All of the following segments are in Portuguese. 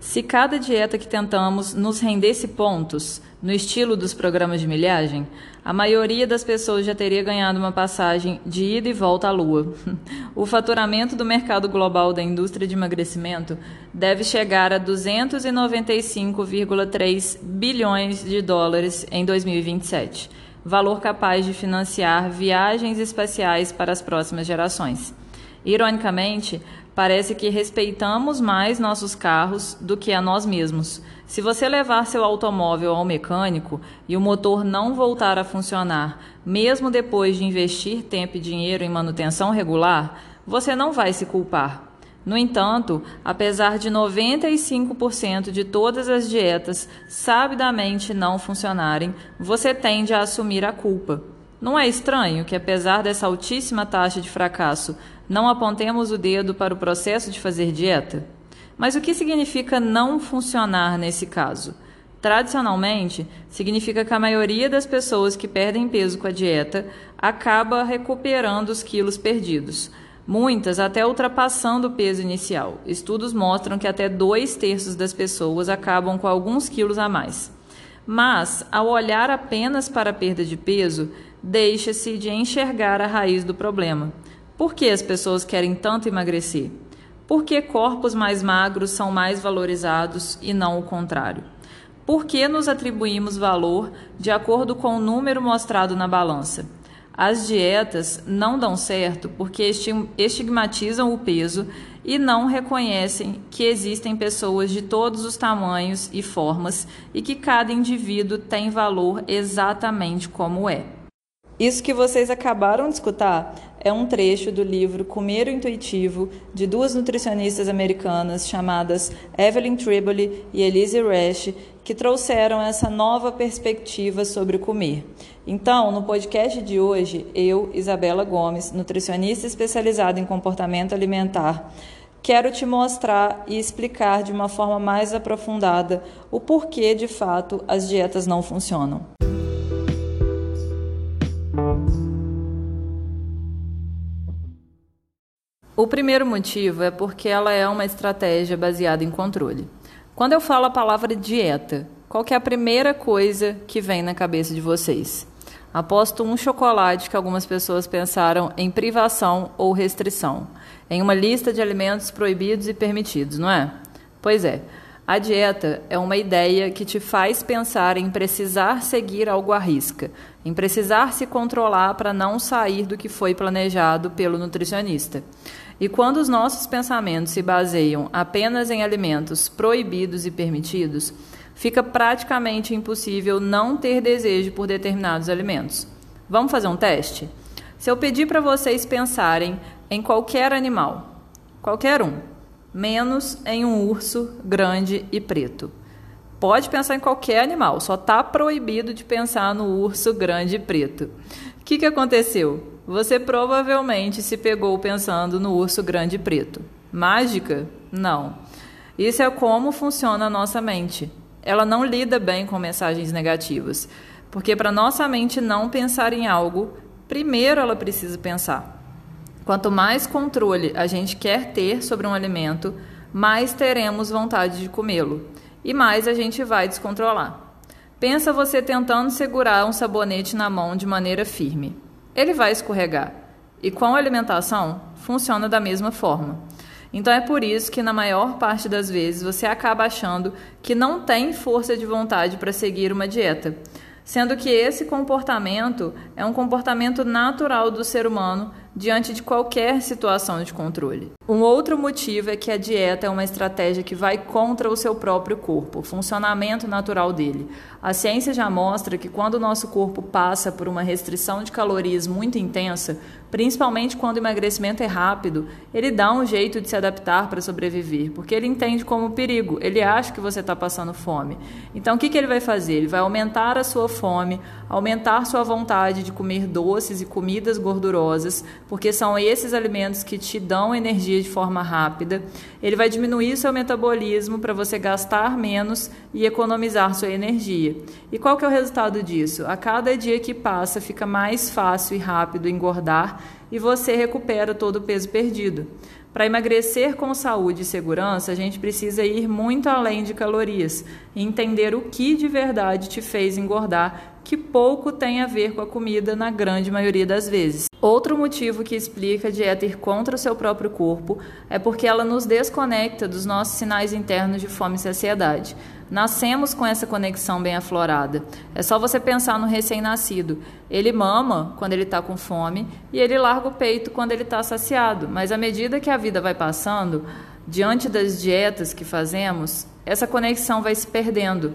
Se cada dieta que tentamos nos rendesse pontos, no estilo dos programas de milhagem, a maioria das pessoas já teria ganhado uma passagem de ida e volta à Lua. O faturamento do mercado global da indústria de emagrecimento deve chegar a 295,3 bilhões de dólares em 2027, valor capaz de financiar viagens espaciais para as próximas gerações. Ironicamente, parece que respeitamos mais nossos carros do que a nós mesmos. Se você levar seu automóvel ao mecânico e o motor não voltar a funcionar, mesmo depois de investir tempo e dinheiro em manutenção regular, você não vai se culpar. No entanto, apesar de 95% de todas as dietas sabidamente não funcionarem, você tende a assumir a culpa. Não é estranho que, apesar dessa altíssima taxa de fracasso, não apontemos o dedo para o processo de fazer dieta? Mas o que significa não funcionar nesse caso? Tradicionalmente, significa que a maioria das pessoas que perdem peso com a dieta acaba recuperando os quilos perdidos, muitas até ultrapassando o peso inicial. Estudos mostram que até dois terços das pessoas acabam com alguns quilos a mais. Mas, ao olhar apenas para a perda de peso, deixa-se de enxergar a raiz do problema. Por que as pessoas querem tanto emagrecer? Por que corpos mais magros são mais valorizados e não o contrário? Por que nos atribuímos valor de acordo com o número mostrado na balança? As dietas não dão certo porque estigmatizam o peso e não reconhecem que existem pessoas de todos os tamanhos e formas e que cada indivíduo tem valor exatamente como é. Isso que vocês acabaram de escutar é um trecho do livro Comer o Intuitivo, de duas nutricionistas americanas chamadas Evelyn Tribole e Elise Resch, que trouxeram essa nova perspectiva sobre o comer. Então, no podcast de hoje, eu, Isabela Gomes, nutricionista especializada em comportamento alimentar, quero te mostrar e explicar de uma forma mais aprofundada o porquê, de fato, as dietas não funcionam. O primeiro motivo é porque ela é uma estratégia baseada em controle. Quando eu falo a palavra dieta, qual é a primeira coisa que vem na cabeça de vocês? Aposto um chocolate que algumas pessoas pensaram em privação ou restrição, em uma lista de alimentos proibidos e permitidos, não é? Pois é. A dieta é uma ideia que te faz pensar em precisar seguir algo à risca, em precisar se controlar para não sair do que foi planejado pelo nutricionista. E quando os nossos pensamentos se baseiam apenas em alimentos proibidos e permitidos, fica praticamente impossível não ter desejo por determinados alimentos. Vamos fazer um teste? Se eu pedir para vocês pensarem em qualquer animal, qualquer um, menos em um urso grande e preto. Pode pensar em qualquer animal, só está proibido de pensar no urso grande e preto. O que, que aconteceu? Você provavelmente se pegou pensando no urso grande preto. Mágica? Não. Isso é como funciona a nossa mente. Ela não lida bem com mensagens negativas, porque para nossa mente não pensar em algo, primeiro ela precisa pensar. Quanto mais controle a gente quer ter sobre um alimento, mais teremos vontade de comê-lo e mais a gente vai descontrolar. Pensa você tentando segurar um sabonete na mão de maneira firme ele vai escorregar. E com a alimentação, funciona da mesma forma. Então é por isso que, na maior parte das vezes, você acaba achando que não tem força de vontade para seguir uma dieta, sendo que esse comportamento é um comportamento natural do ser humano diante de qualquer situação de controle. Um outro motivo é que a dieta é uma estratégia que vai contra o seu próprio corpo, o funcionamento natural dele. A ciência já mostra que quando o nosso corpo passa por uma restrição de calorias muito intensa, principalmente quando o emagrecimento é rápido, ele dá um jeito de se adaptar para sobreviver, porque ele entende como perigo, ele acha que você está passando fome. Então o que, que ele vai fazer? Ele vai aumentar a sua fome, aumentar sua vontade de comer doces e comidas gordurosas, porque são esses alimentos que te dão energia de forma rápida. Ele vai diminuir seu metabolismo para você gastar menos e economizar sua energia. E qual que é o resultado disso? A cada dia que passa, fica mais fácil e rápido engordar e você recupera todo o peso perdido. Para emagrecer com saúde e segurança, a gente precisa ir muito além de calorias e entender o que de verdade te fez engordar, que pouco tem a ver com a comida na grande maioria das vezes. Outro motivo que explica a dieta ir contra o seu próprio corpo é porque ela nos desconecta dos nossos sinais internos de fome e saciedade. Nascemos com essa conexão bem aflorada. É só você pensar no recém-nascido. Ele mama quando ele está com fome e ele larga o peito quando ele está saciado. Mas à medida que a vida vai passando, diante das dietas que fazemos, essa conexão vai se perdendo.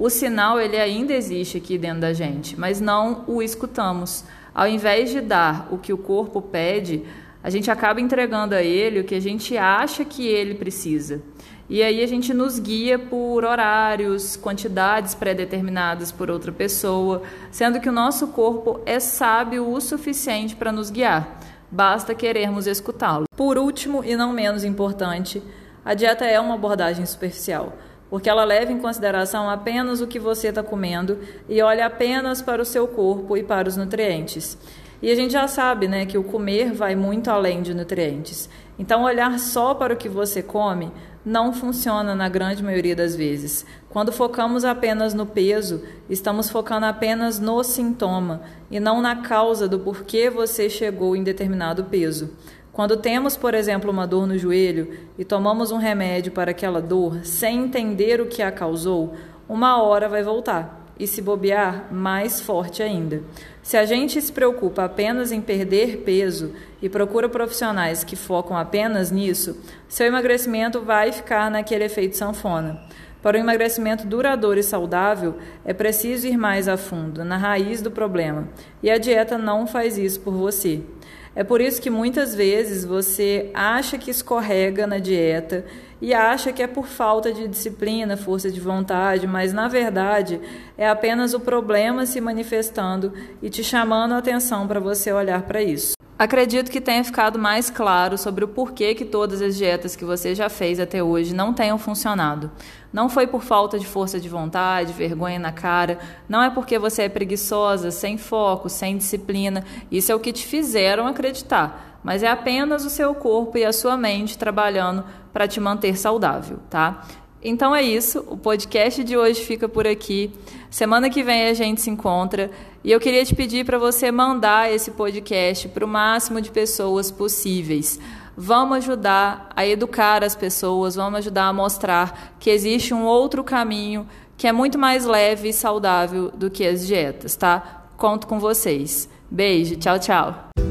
O sinal ele ainda existe aqui dentro da gente, mas não o escutamos. Ao invés de dar o que o corpo pede, a gente acaba entregando a ele o que a gente acha que ele precisa. E aí a gente nos guia por horários, quantidades pré-determinadas por outra pessoa, sendo que o nosso corpo é sábio o suficiente para nos guiar. Basta querermos escutá-lo. Por último, e não menos importante, a dieta é uma abordagem superficial, porque ela leva em consideração apenas o que você está comendo e olha apenas para o seu corpo e para os nutrientes. E a gente já sabe né, que o comer vai muito além de nutrientes. Então, olhar só para o que você come não funciona na grande maioria das vezes. Quando focamos apenas no peso, estamos focando apenas no sintoma e não na causa do porquê você chegou em determinado peso. Quando temos, por exemplo, uma dor no joelho e tomamos um remédio para aquela dor sem entender o que a causou, uma hora vai voltar e, se bobear, mais forte ainda. Se a gente se preocupa apenas em perder peso e procura profissionais que focam apenas nisso, seu emagrecimento vai ficar naquele efeito sanfona. Para o emagrecimento duradouro e saudável, é preciso ir mais a fundo, na raiz do problema, e a dieta não faz isso por você. É por isso que muitas vezes você acha que escorrega na dieta e acha que é por falta de disciplina, força de vontade, mas na verdade é apenas o problema se manifestando e te chamando a atenção para você olhar para isso. Acredito que tenha ficado mais claro sobre o porquê que todas as dietas que você já fez até hoje não tenham funcionado. Não foi por falta de força de vontade, vergonha na cara, não é porque você é preguiçosa, sem foco, sem disciplina. Isso é o que te fizeram acreditar, mas é apenas o seu corpo e a sua mente trabalhando para te manter saudável, tá? Então é isso, o podcast de hoje fica por aqui. Semana que vem a gente se encontra e eu queria te pedir para você mandar esse podcast para o máximo de pessoas possíveis. Vamos ajudar a educar as pessoas, vamos ajudar a mostrar que existe um outro caminho que é muito mais leve e saudável do que as dietas, tá? Conto com vocês. Beijo, tchau, tchau.